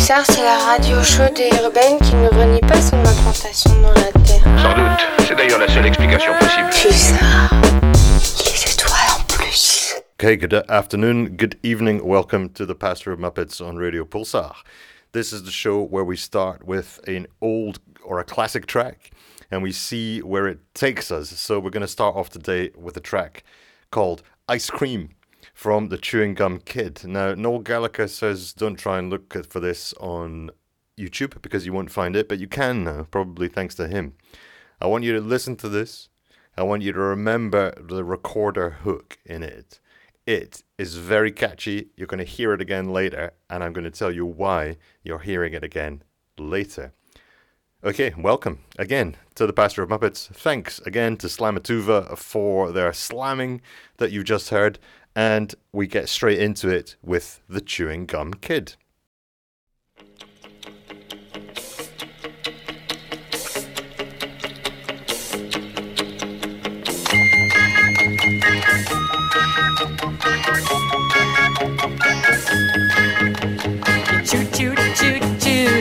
Pulsar, c'est la radio chaude et urbaine qui ne renie pas son implantation dans la Terre. Sans doute. C'est d'ailleurs la seule explication possible. Pulsar, les étoiles en plus. Okay, good afternoon, good evening. Welcome to the Pastor of Muppets on Radio Pulsar. This is the show where we start with an old or a classic track and we see where it takes us. So we're going to start off today with a track called Ice Cream from the Chewing Gum Kid. Now, Noel Gallagher says don't try and look for this on YouTube because you won't find it, but you can now, probably thanks to him. I want you to listen to this. I want you to remember the recorder hook in it. It is very catchy. You're going to hear it again later, and I'm going to tell you why you're hearing it again later. Okay, welcome again to the Pastor of Muppets. Thanks again to Slamatuva for their slamming that you just heard, and we get straight into it with the Chewing Gum Kid.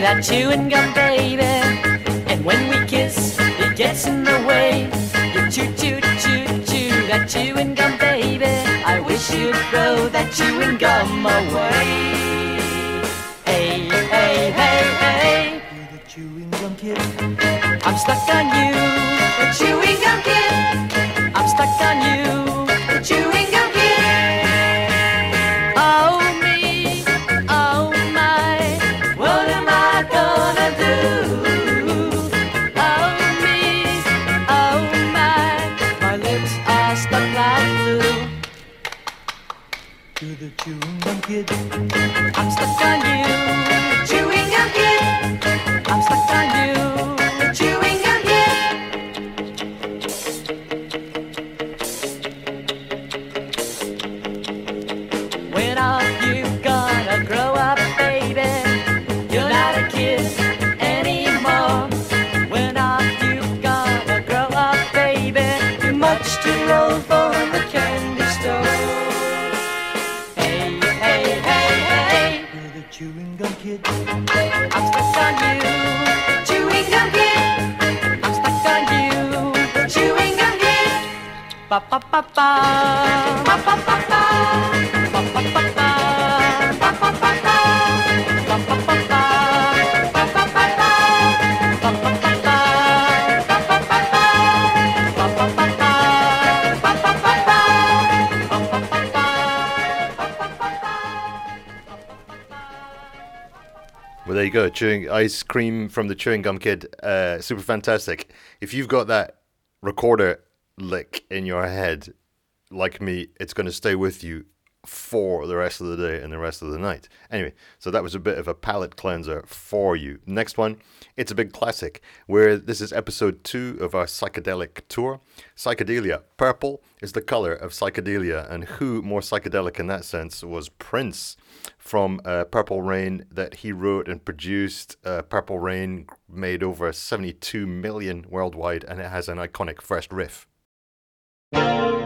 That chewing gum, baby. And when we kiss, it gets in the way. You chew, chew that chewing gum, baby. I wish you'd throw that chewing gum away. Hey, hey, hey, hey. You're the chewing gum kid. I'm stuck on you, the chewing gum kid. I'm stuck on you, You're the chewing gum kid. I'm stuck on you, chewing gum kid. I'm stuck on you, Well, there you go. Chewing ice cream from the Chewing Gum Kid. Uh, super fantastic. If you've got that recorder lick in your head, like me, it's going to stay with you for the rest of the day and the rest of the night. Anyway, so that was a bit of a palate cleanser for you. Next one, it's a big classic, where this is episode two of our psychedelic tour. Psychedelia. Purple is the color of psychedelia, and who more psychedelic in that sense was Prince from uh, Purple Rain that he wrote and produced. Uh, Purple Rain made over 72 million worldwide, and it has an iconic first riff. Thank you.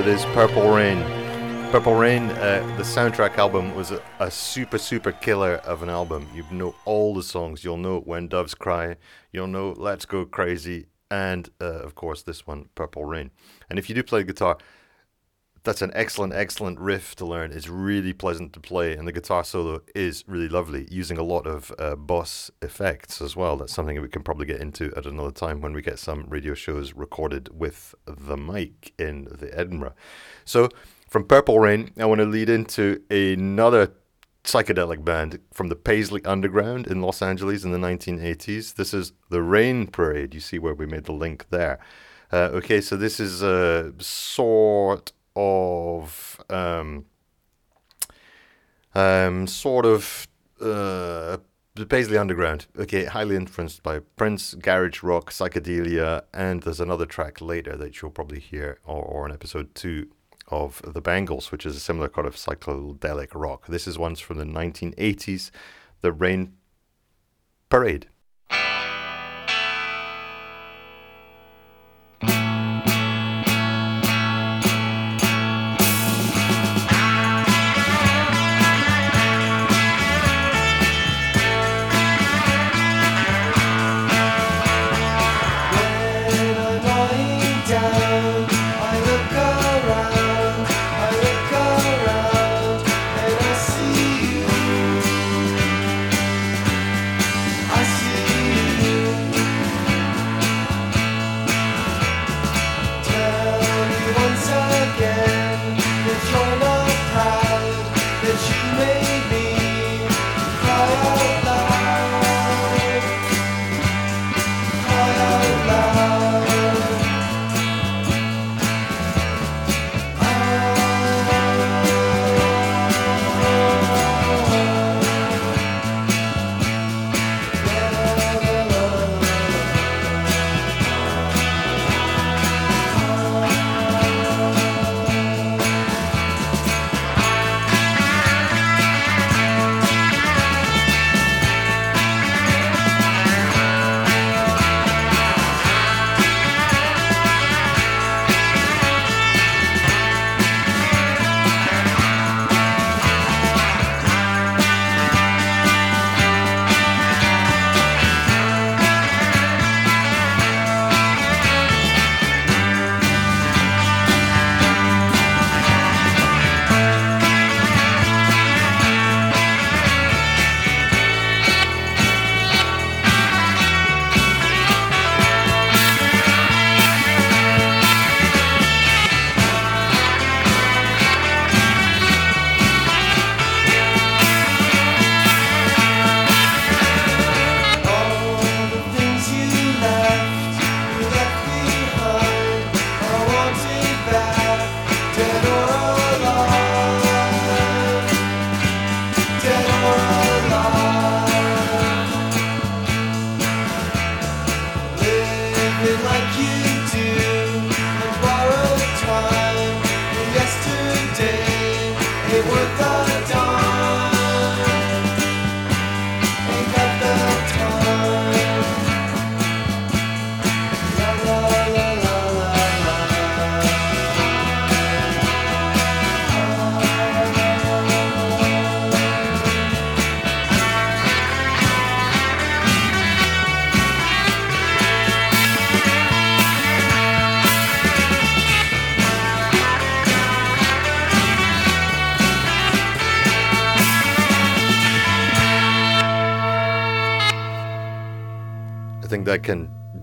With his Purple Rain. Purple Rain, uh, the soundtrack album, was a, a super, super killer of an album. You know all the songs. You'll know When Doves Cry. You'll know Let's Go Crazy. And, uh, of course, this one, Purple Rain. And if you do play guitar, that's an excellent, excellent riff to learn. It's really pleasant to play, and the guitar solo is really lovely, using a lot of uh, boss effects as well. That's something that we can probably get into at another time when we get some radio shows recorded with the mic in the Edinburgh. So, from Purple Rain, I want to lead into another psychedelic band from the Paisley Underground in Los Angeles in the 1980s. This is the Rain Parade. You see where we made the link there. Uh, okay, so this is a sort of um, um, sort of uh, Paisley Underground. Okay, highly influenced by Prince, garage rock, psychedelia, and there's another track later that you'll probably hear, or, or in episode two of the Bangles, which is a similar kind of psychedelic rock. This is one's from the 1980s, the Rain Parade.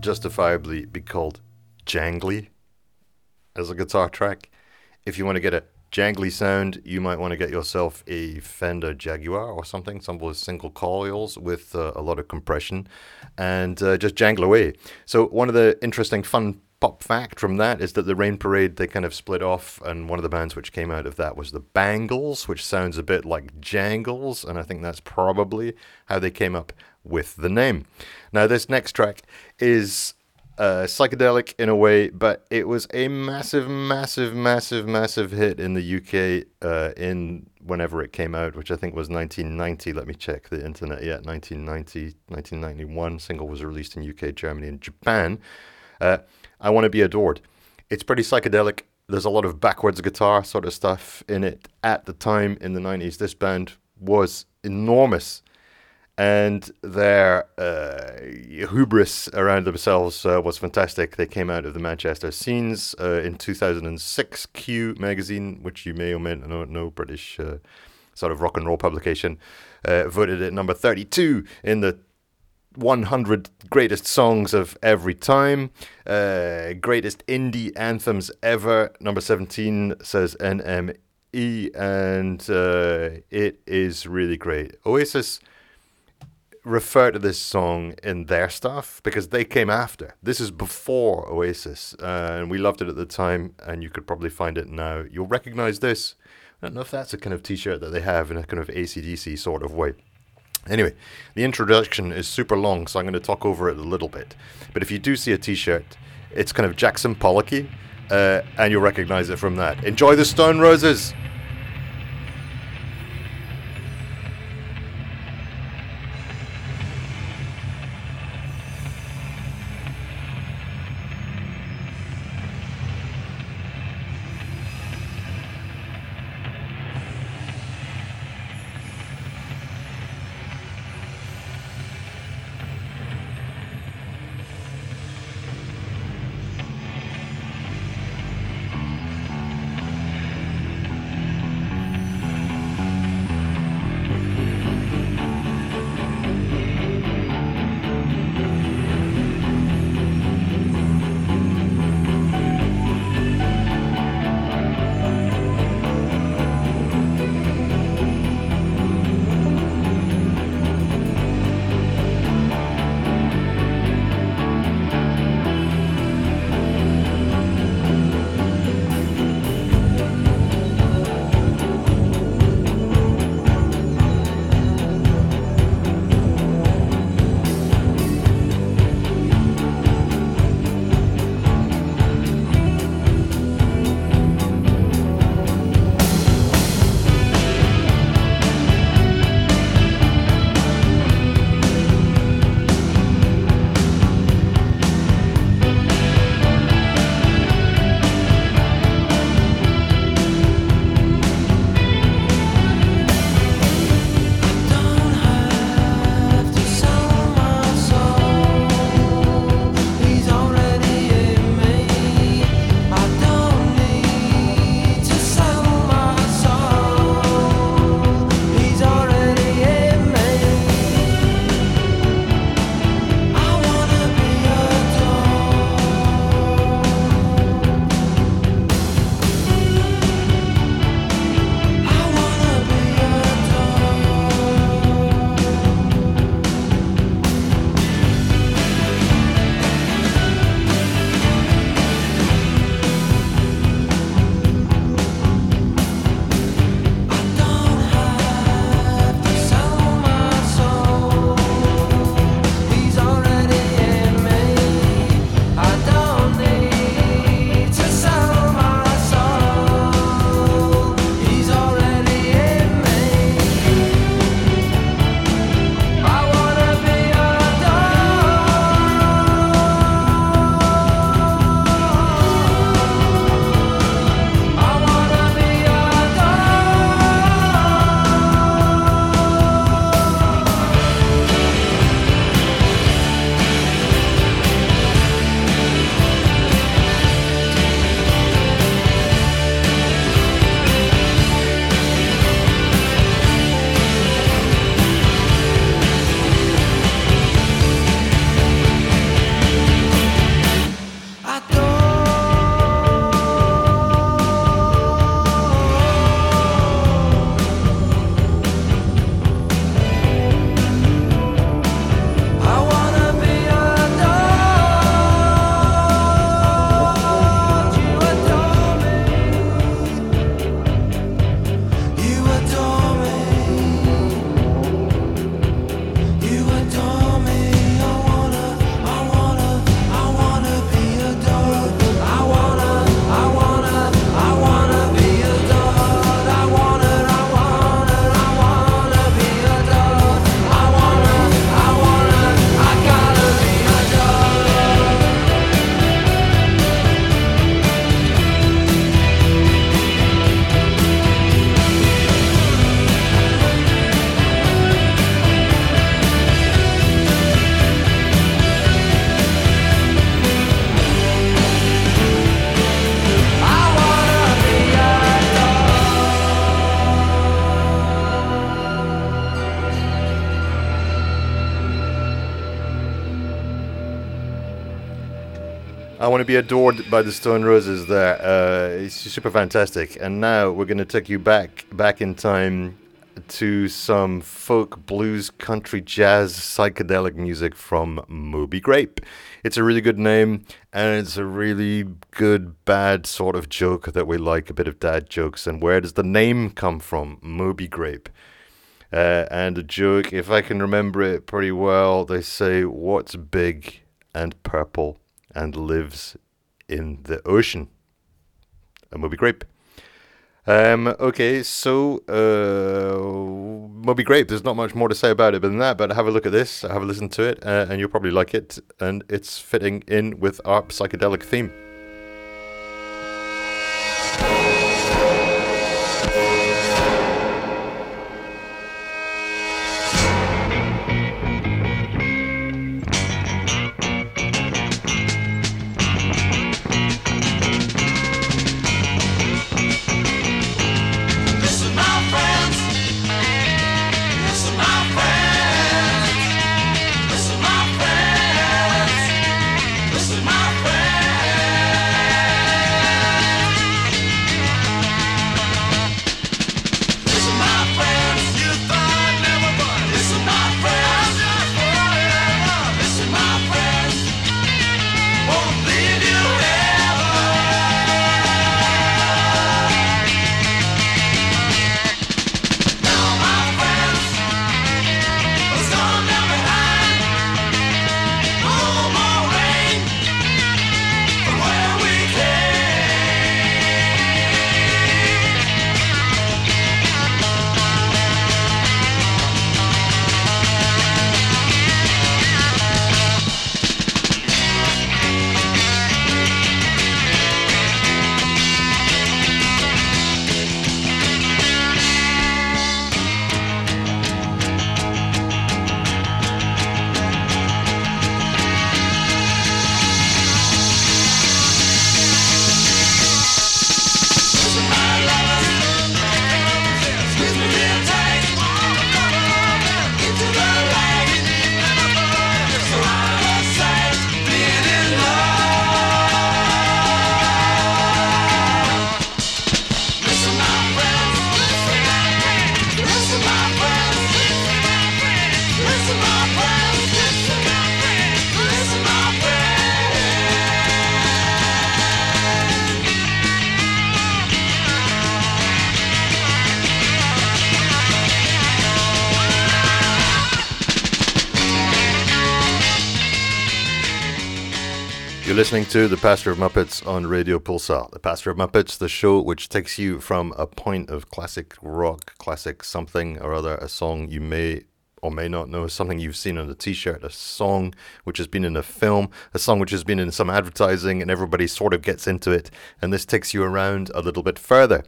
Justifiably be called jangly as a guitar track. If you want to get a jangly sound, you might want to get yourself a Fender Jaguar or something, some with single coils with uh, a lot of compression, and uh, just jangle away. So one of the interesting fun pop fact from that is that the Rain Parade they kind of split off, and one of the bands which came out of that was the Bangles, which sounds a bit like Jangles, and I think that's probably how they came up with the name. Now this next track is uh, psychedelic in a way, but it was a massive, massive, massive, massive hit in the UK uh, in whenever it came out, which I think was 1990. Let me check the internet. Yeah, 1990, 1991. Single was released in UK, Germany, and Japan. Uh, I want to be adored. It's pretty psychedelic, There's a lot of backwards guitar sort of stuff in it. At the time in the 90s, this band was enormous. And their uh, hubris around themselves uh, was fantastic. They came out of the Manchester scenes uh, in 2006. Q magazine, which you may or may not know, British uh, sort of rock and roll publication, uh, voted it number 32 in the 100 greatest songs of every time, uh, greatest indie anthems ever. Number 17 says NME, and it is really great. Oasis refer to this song in their stuff because they came after. This is before Oasis, uh, and we loved it at the time, and you could probably find it now. You'll recognize this. I don't know if that's a kind of t shirt that they have in a kind of ACDC sort of way. Anyway, the introduction is super long, so I'm going to talk over it a little bit. But if you do see a t shirt, it's kind of Jackson Pollocky, uh, and you'll recognize it from that. Enjoy the Stone Roses! Want to be adored by the Stone Roses. There, uh, it's super fantastic. And now we're going to take you back, back in time to some folk, blues, country, jazz, psychedelic music from Moby Grape. It's a really good name, and it's a really good, bad sort of joke that we like, a bit of dad jokes. And where does the name come from? Moby Grape. Uh, and a joke, if I can remember it pretty well, they say, What's big and purple and lives in the ocean? A Moby Grape. Um, okay, so uh, Moby Grape. There's not much more to say about it than that, but have a look at this, have a listen to it, uh, and you'll probably like it. And it's fitting in with our psychedelic theme. Listening to The Pastor of Muppets on Radio Pulsar. The Pastor of Muppets, the show which takes you from a point of classic rock, classic something or other, a song you may or may not know, something you've seen on a t shirt, a song which has been in a film, a song which has been in some advertising, and everybody sort of gets into it. And this takes you around a little bit further.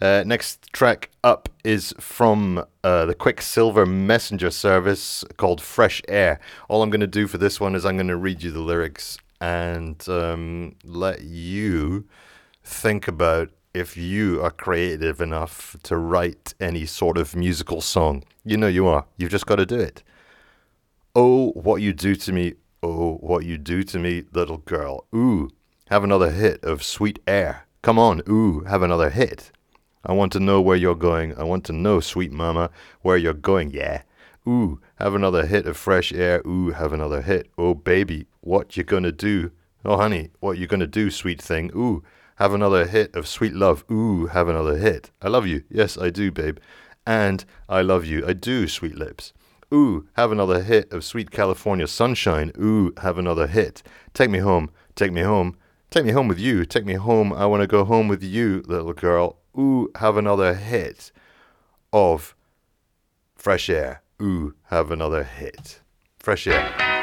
Uh, next track up is from uh, the Quicksilver Messenger service called Fresh Air. All I'm going to do for this one is I'm going to read you the lyrics and um, let you think about if you are creative enough to write any sort of musical song. You know you are. You've just got to do it. Oh, what you do to me. Oh, what you do to me, little girl. Ooh, have another hit of sweet air. Come on, ooh, have another hit. I want to know where you're going. I want to know, sweet mama, where you're going. Yeah. Ooh, have another hit of fresh air. Ooh, have another hit. Oh, baby, what you gonna do? Oh, honey, what you gonna do, sweet thing? Ooh, have another hit of sweet love. Ooh, have another hit. I love you. Yes, I do, babe. And I love you. I do, sweet lips. Ooh, have another hit of sweet California sunshine. Ooh, have another hit. Take me home. Take me home. Take me home with you. Take me home. I want to go home with you, little girl. Ooh, have another hit of fresh air. Ooh, have another hit. Fresh air.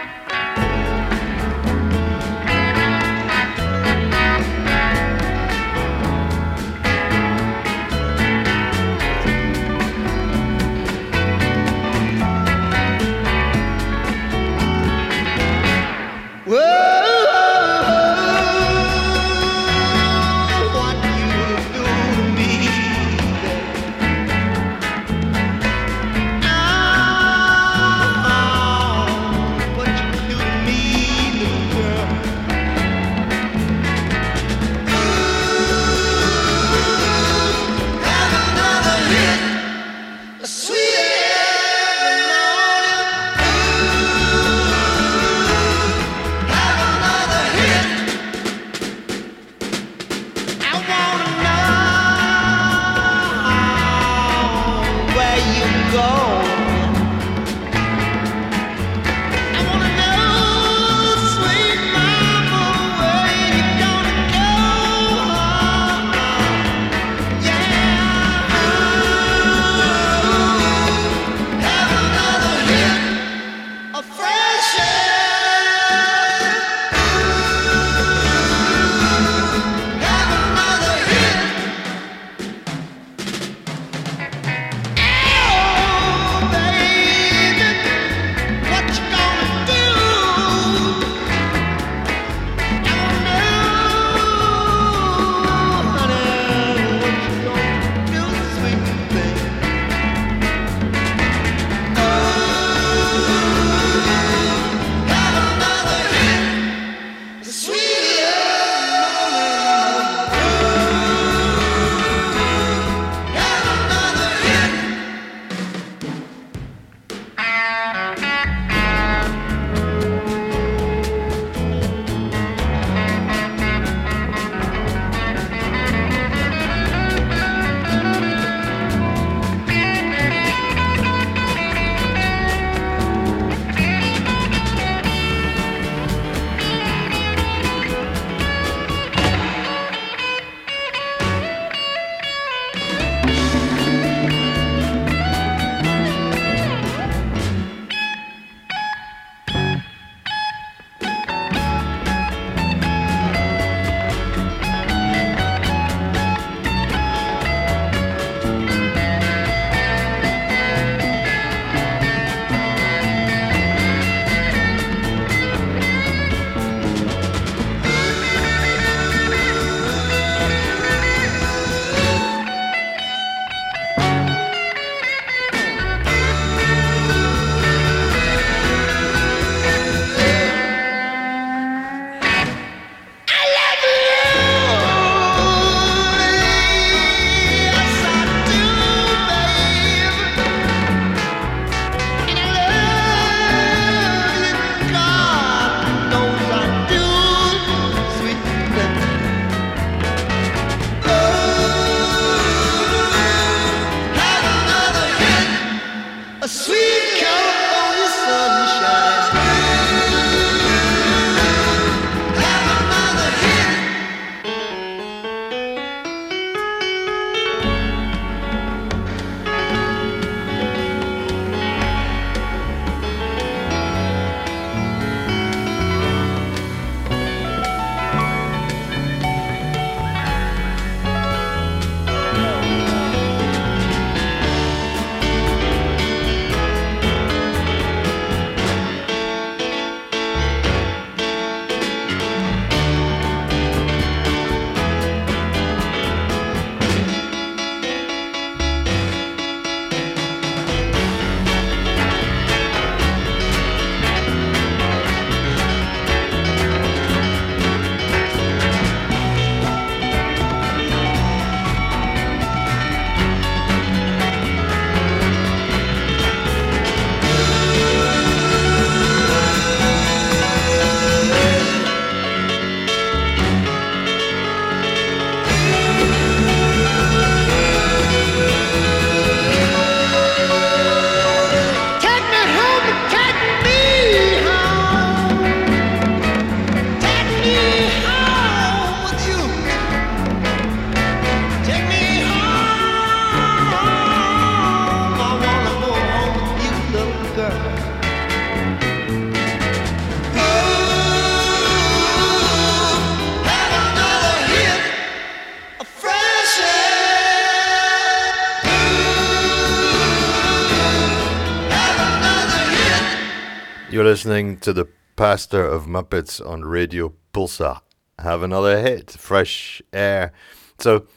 You're listening to the pastor of Muppets on Radio Pulsar. Have another hit, fresh air. So,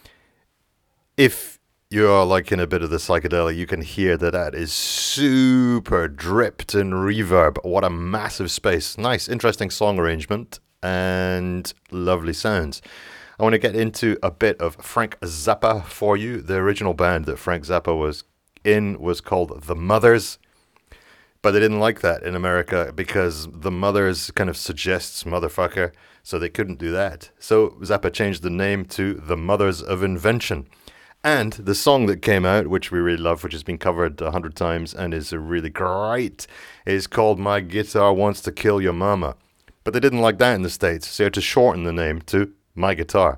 if you are liking a bit of the psychedelic, you can hear that that is super dripped in reverb. What a massive space. Nice, interesting song arrangement and lovely sounds. I want to get into a bit of Frank Zappa for you. The original band that Frank Zappa was in was called The Mothers but they didn't like that in America because the mothers kind of suggests motherfucker, so they couldn't do that. So Zappa changed the name to The Mothers of Invention. And the song that came out, which we really love, which has been covered a hundred times and is really great, is called My Guitar Wants to Kill Your Mama. But they didn't like that in the States, so they had to shorten the name to My Guitar.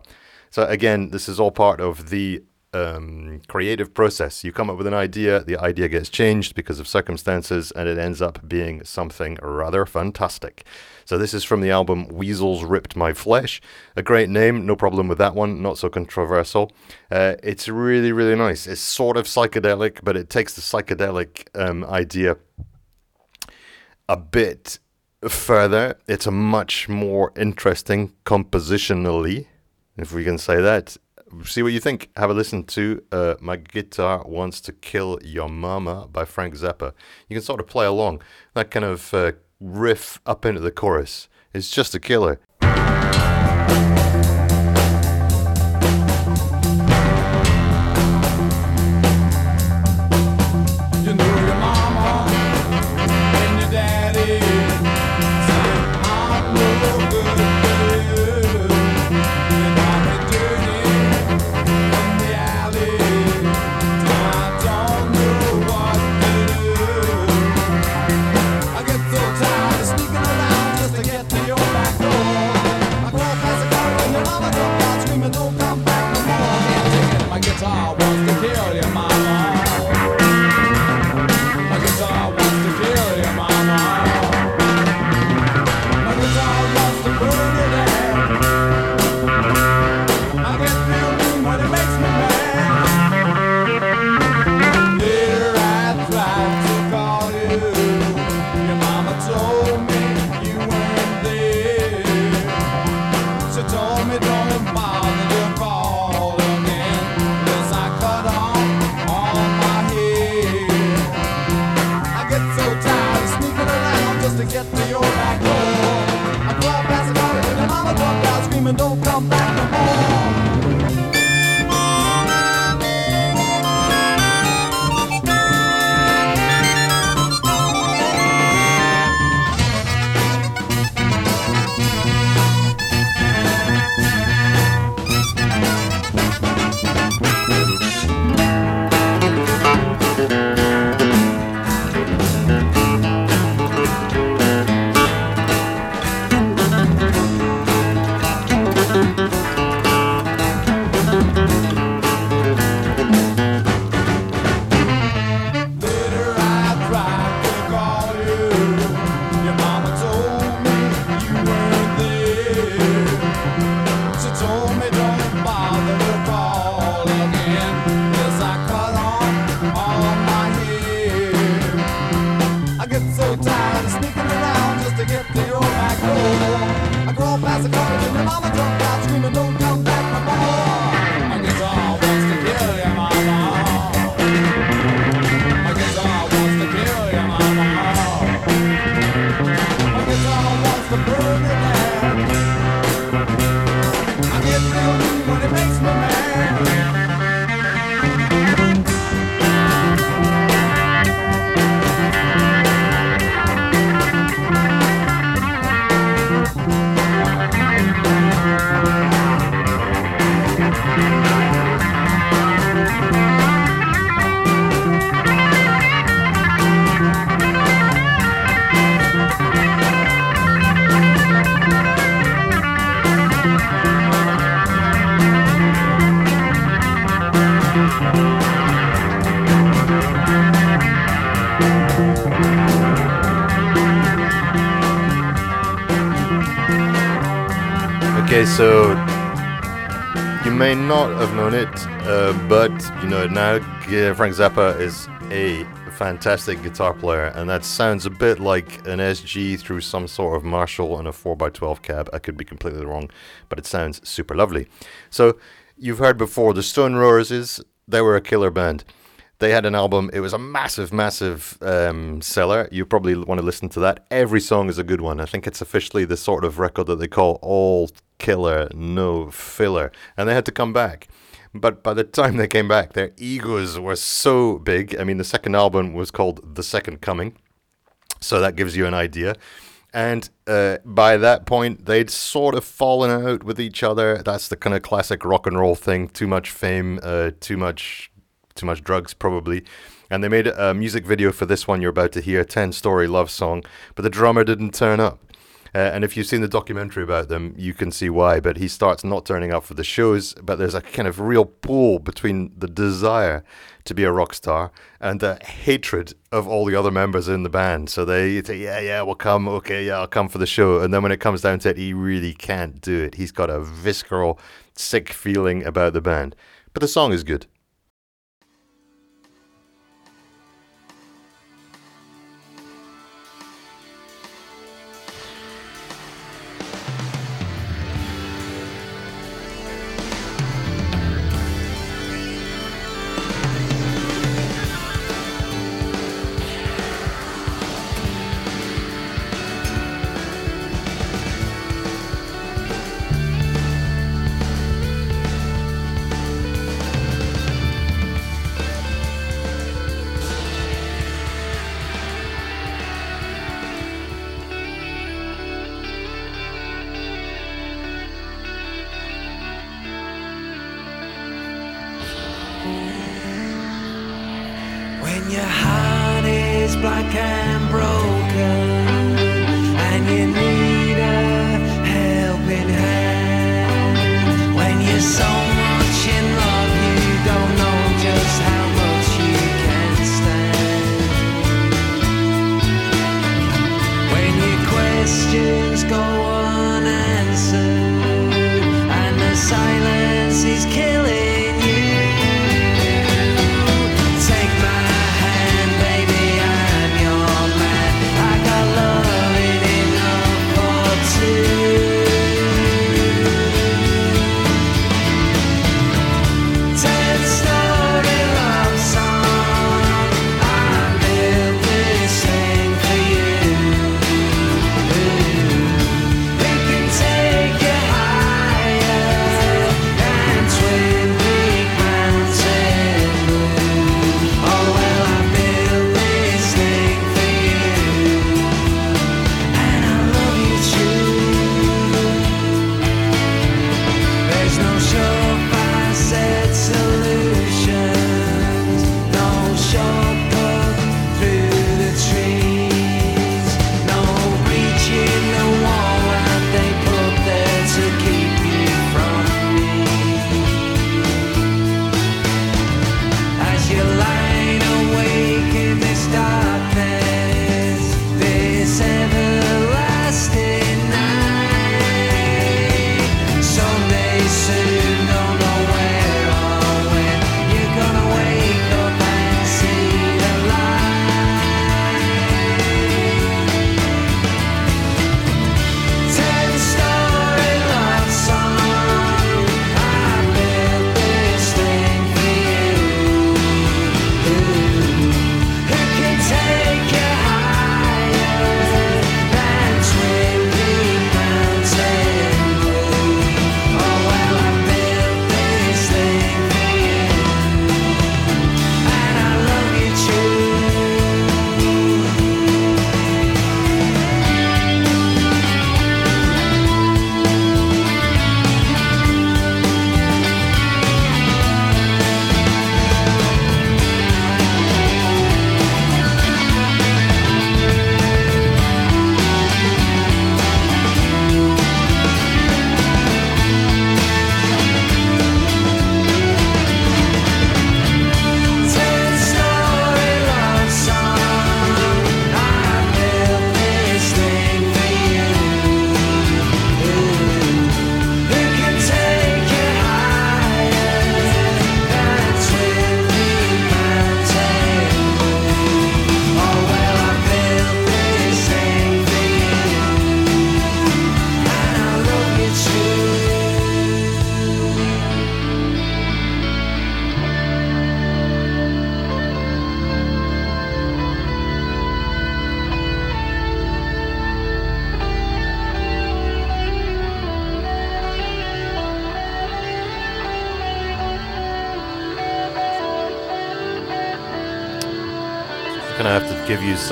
So again, this is all part of the um, creative process. You come up with an idea, the idea gets changed because of circumstances, and it ends up being something rather fantastic. So this is from the album Weasels Ripped My Flesh. A great name, no problem with that one, not so controversial. Uh, it's really, really nice. It's sort of psychedelic, but it takes the psychedelic um, idea a bit further. It's a much more interesting compositionally, if we can say that. See what you think. Have a listen to uh, My Guitar Wants to Kill Your Mama by Frank Zappa. You can sort of play along. That kind of uh, riff up into the chorus is just a killer. May not have known it, uh, but you know it now. Frank Zappa is a fantastic guitar player, and that sounds a bit like an SG through some sort of Marshall and a 4x12 cab. I could be completely wrong, but it sounds super lovely. So, you've heard before the Stone Roses, they were a killer band. They had an album. It was a massive, massive um, seller. You probably want to listen to that. Every song is a good one. I think it's officially the sort of record that they call all killer, no filler. And they had to come back. But by the time they came back, their egos were so big. I mean, the second album was called The Second Coming. So that gives you an idea. And uh, by that point, they'd sort of fallen out with each other. That's the kind of classic rock and roll thing. Too much fame, uh, too much, too much drugs, probably. And they made a music video for this one you're about to hear, 10 storey love song. But the drummer didn't turn up. Uh, and if you've seen the documentary about them, you can see why. But he starts not turning up for the shows, but there's a kind of real pull between the desire to be a rock star and the hatred of all the other members in the band. So they say, yeah, yeah, we'll come. Okay, yeah, I'll come for the show. And then when it comes down to it, he really can't do it. He's got a visceral, sick feeling about the band. But the song is good.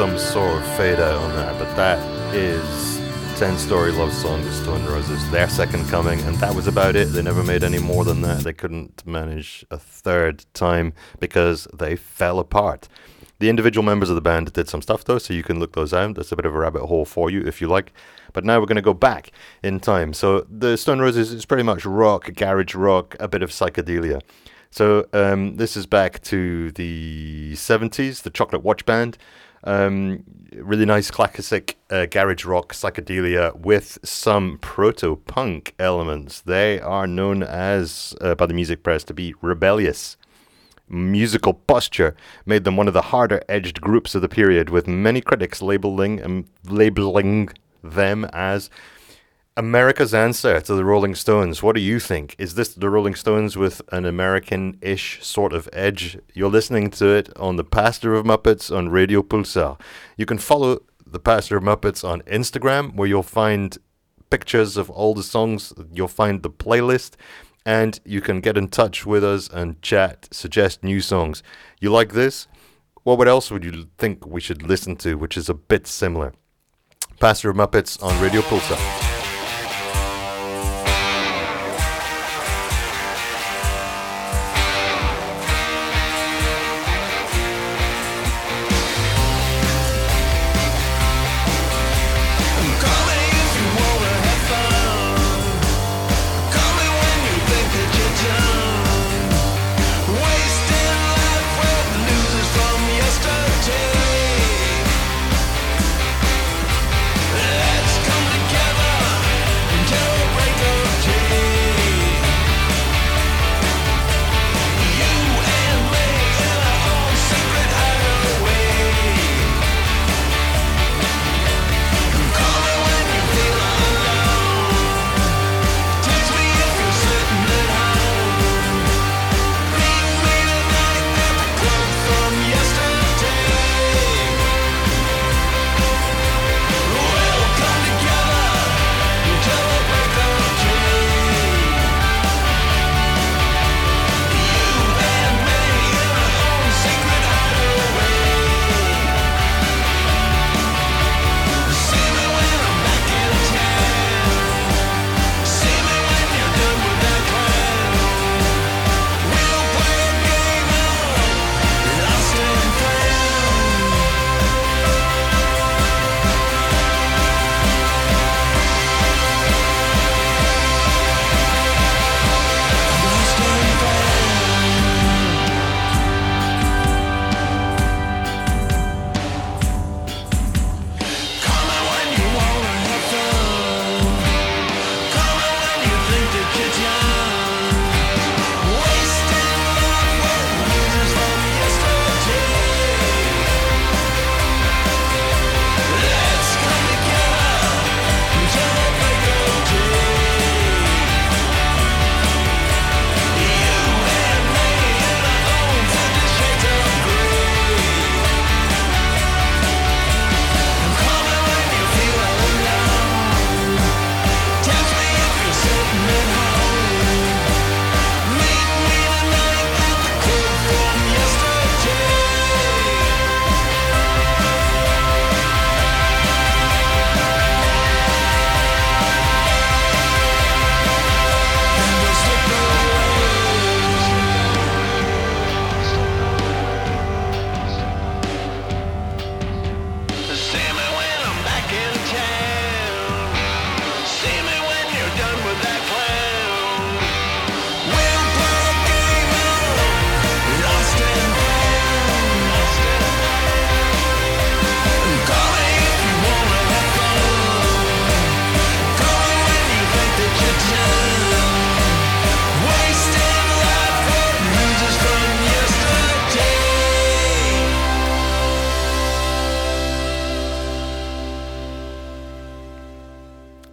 Some sort of fade out on that, but that is 10 Storey Love Song, The Stone Roses, their second coming, and that was about it. They never made any more than that. They couldn't manage a third time because they fell apart. The individual members of the band did some stuff though, so you can look those out. That's a bit of a rabbit hole for you if you like. But now we're going to go back in time. So the Stone Roses is pretty much rock, garage rock, a bit of psychedelia. So um, this is back to the 70s, the Chocolate Watch Band. Um, really nice classic uh, garage rock psychedelia with some proto punk elements. They are known as, uh, by the music press, to be rebellious. Musical posture made them one of the harder edged groups of the period, with many critics labeling, um, labeling them as America's answer to the Rolling Stones. What do you think? Is this the Rolling Stones with an American ish sort of edge? You're listening to it on The Pastor of Muppets on Radio Pulsar. You can follow The Pastor of Muppets on Instagram, where you'll find pictures of all the songs, you'll find the playlist, and you can get in touch with us and chat, suggest new songs. You like this? Well, what else would you think we should listen to, which is a bit similar? Pastor of Muppets on Radio Pulsar.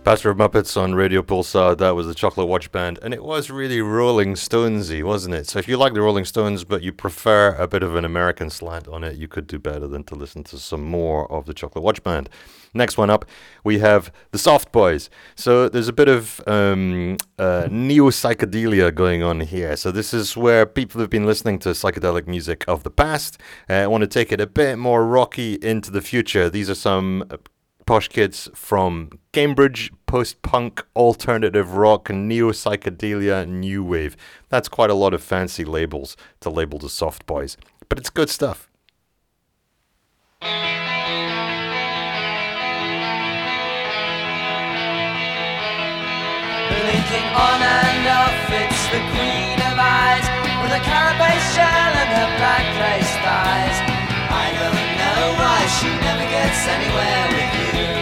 Pastor of Muppets on Radio Pulsar, that was the Chocolate Watch Band, and it was really Rolling Stonesy, wasn't it? So if you like the Rolling Stones, but you prefer a bit of an American slant on it, you could do better than to listen to some more of the Chocolate Watch Band. Next one up, we have the Soft Boys. So there's a bit of um, uh, neo psychedelia going on here. So this is where people have been listening to psychedelic music of the past. Uh, want to take it a bit more rocky into the future. These are some uh, posh kids from Cambridge, post punk, alternative rock, neo psychedelia, new wave. That's quite a lot of fancy labels to label the soft boys, but it's good stuff. Blinking on and off, it's the queen of eyes with a carapace shell and her black lace thighs. Know why she never gets anywhere with you.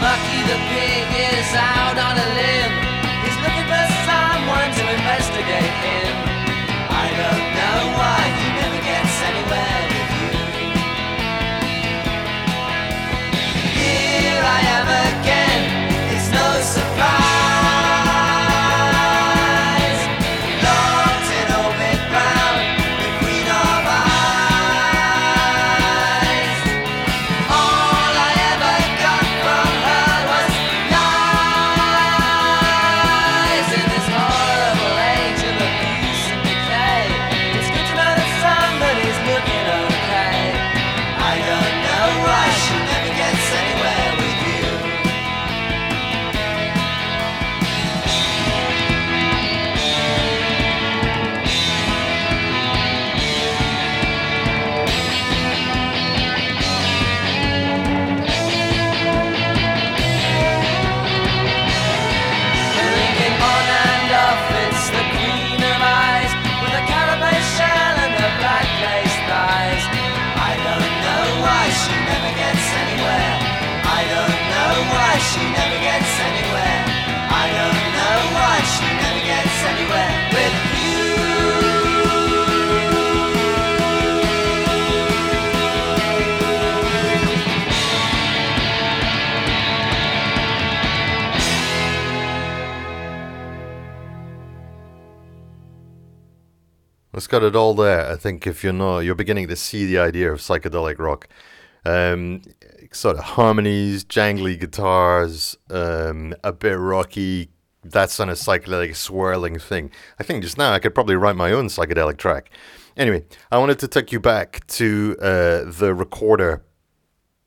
Mucky the pig is out on a limb. He's looking for someone to investigate him. Got it all there. I think if you're not, you're beginning to see the idea of psychedelic rock. Um, sort of harmonies, jangly guitars, um, a bit rocky, that sort of psychedelic swirling thing. I think just now I could probably write my own psychedelic track. Anyway, I wanted to take you back to uh, the recorder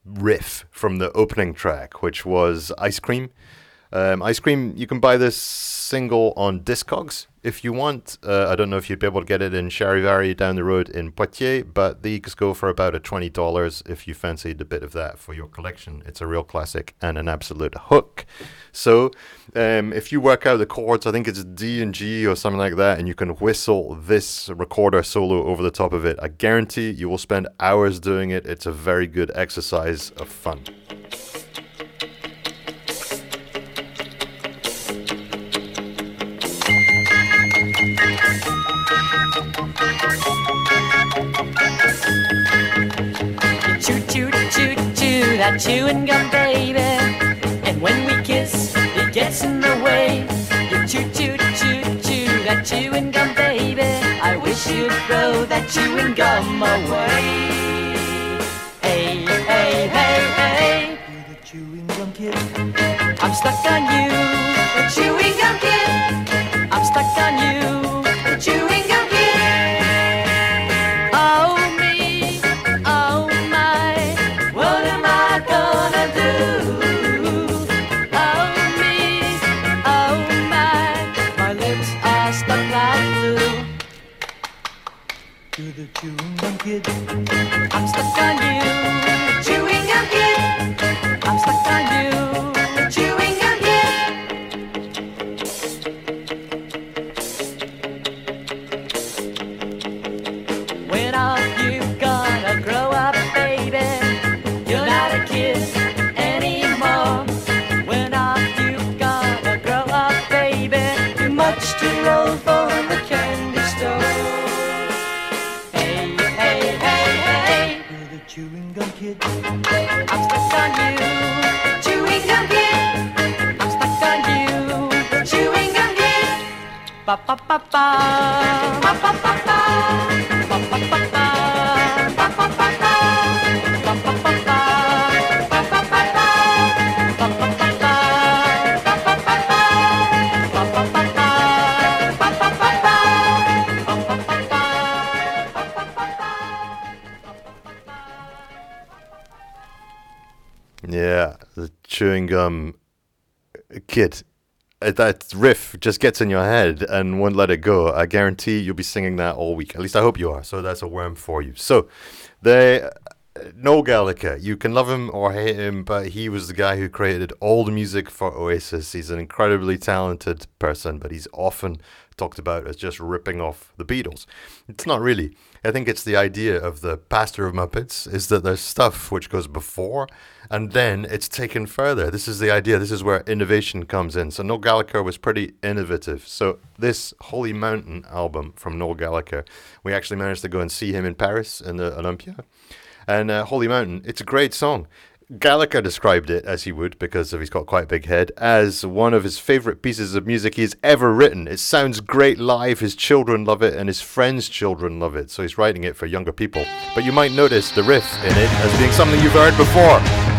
riff from the opening track, which was Ice Cream. Um, Ice Cream, you can buy this single on Discogs if you want. Uh, I don't know if you'd be able to get it in Charivari down the road in Poitiers, but these go for about a $20 if you fancied a bit of that for your collection. It's a real classic and an absolute hook. So um, if you work out the chords, I think it's D and G or something like that, and you can whistle this recorder solo over the top of it. I guarantee you will spend hours doing it. It's a very good exercise of fun. That chewing gum, baby. And when we kiss, it gets in the way. You chew, chew, chew, chew that chewing gum, baby. I wish you'd throw that chewing gum away. Hey, hey, hey, hey. The chewing gum kid. I'm stuck on you, the chewing gum kid. I'm stuck on you, Yeah, the chewing gum kid. Uh, That riff just gets in your head and won't let it go. I guarantee you'll be singing that all week. At least I hope you are. So that's a worm for you. So, the Noel Gallagher, you can love him or hate him, but he was the guy who created all the music for Oasis. He's an incredibly talented person, but he's often talked about as just ripping off the Beatles. It's not really. I think it's the idea of the pastor of Muppets is that there's stuff which goes before and then it's taken further. This is the idea. This is where innovation comes in. So Noel Gallagher was pretty innovative. So this Holy Mountain album from Noel Gallagher, we actually managed to go and see him in Paris in the Olympia. And uh, Holy Mountain, it's a great song. Gallagher described it, as he would because he's got quite a big head, as one of his favourite pieces of music he's ever written. It sounds great live, his children love it, and his friends' children love it, so he's writing it for younger people. But you might notice the riff in it as being something you've heard before.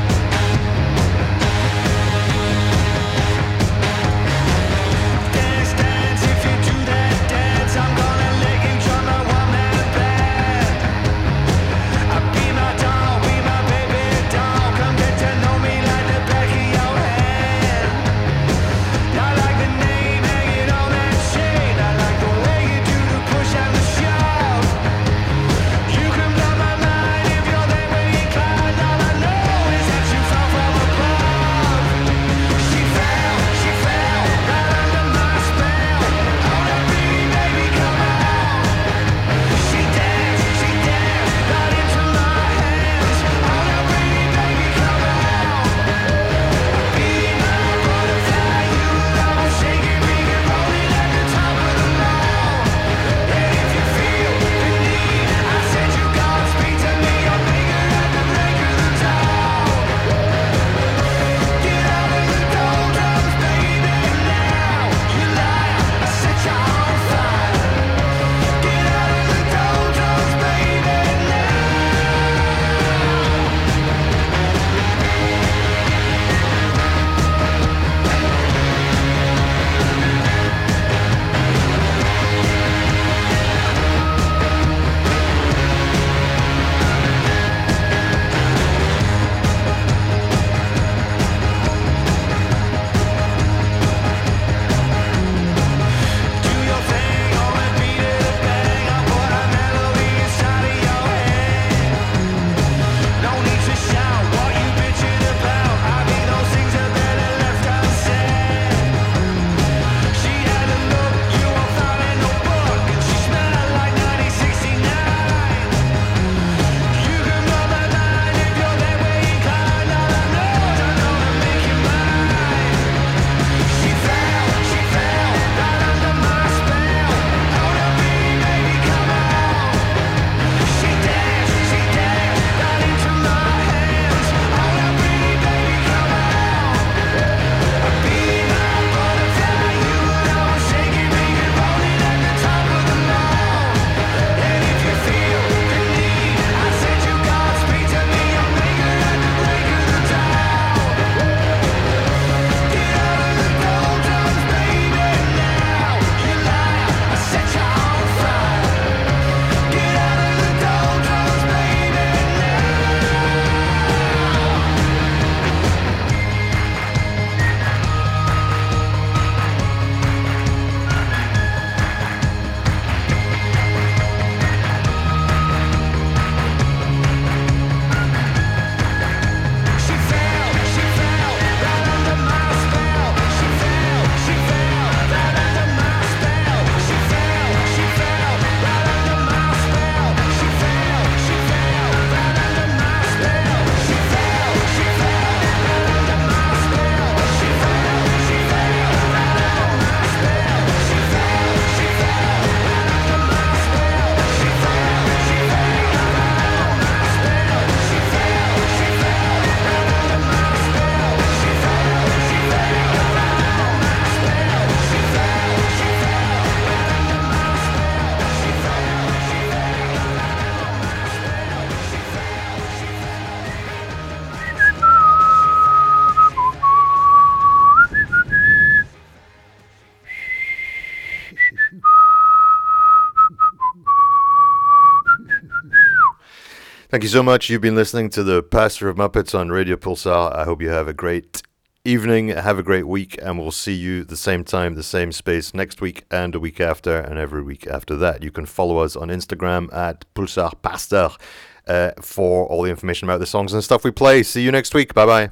Thank you so much. You've been listening to the Pastor of Muppets on Radio Pulsar. I hope you have a great evening. Have a great week, and we'll see you the same time, the same space next week and a week after, and every week after that. You can follow us on Instagram at Pulsar Pastor uh, for all the information about the songs and stuff we play. See you next week. Bye bye.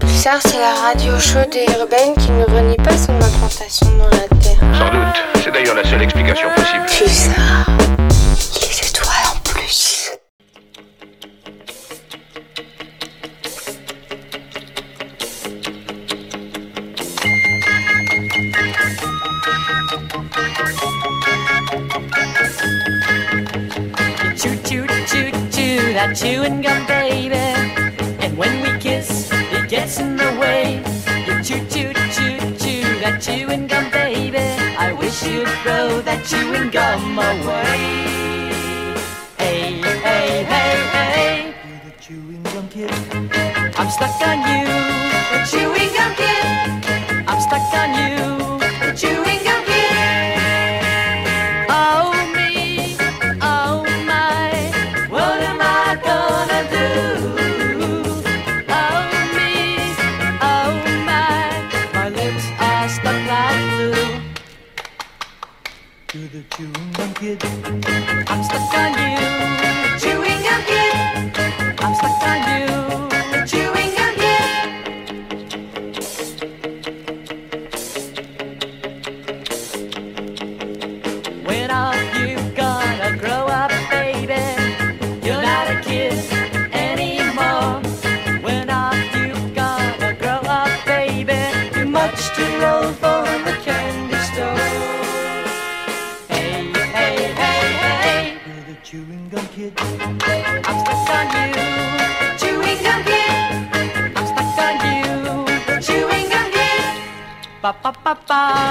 Pulsar, c'est la radio chaude et urbaine qui ne renie pas son implantation dans la Terre. Sans doute, c'est d'ailleurs la seule explication possible. Pulsar. chewing gum, baby. And when we kiss, it gets in the way. You chew, chew, chew, chew that chewing gum, baby. I wish you'd throw that chewing gum away. Hey, hey, hey, hey. The chewing gum kid. I'm stuck on you. The chewing gum kid. I'm stuck on you. The chewing gum naked. I'm stuck on you. Papa.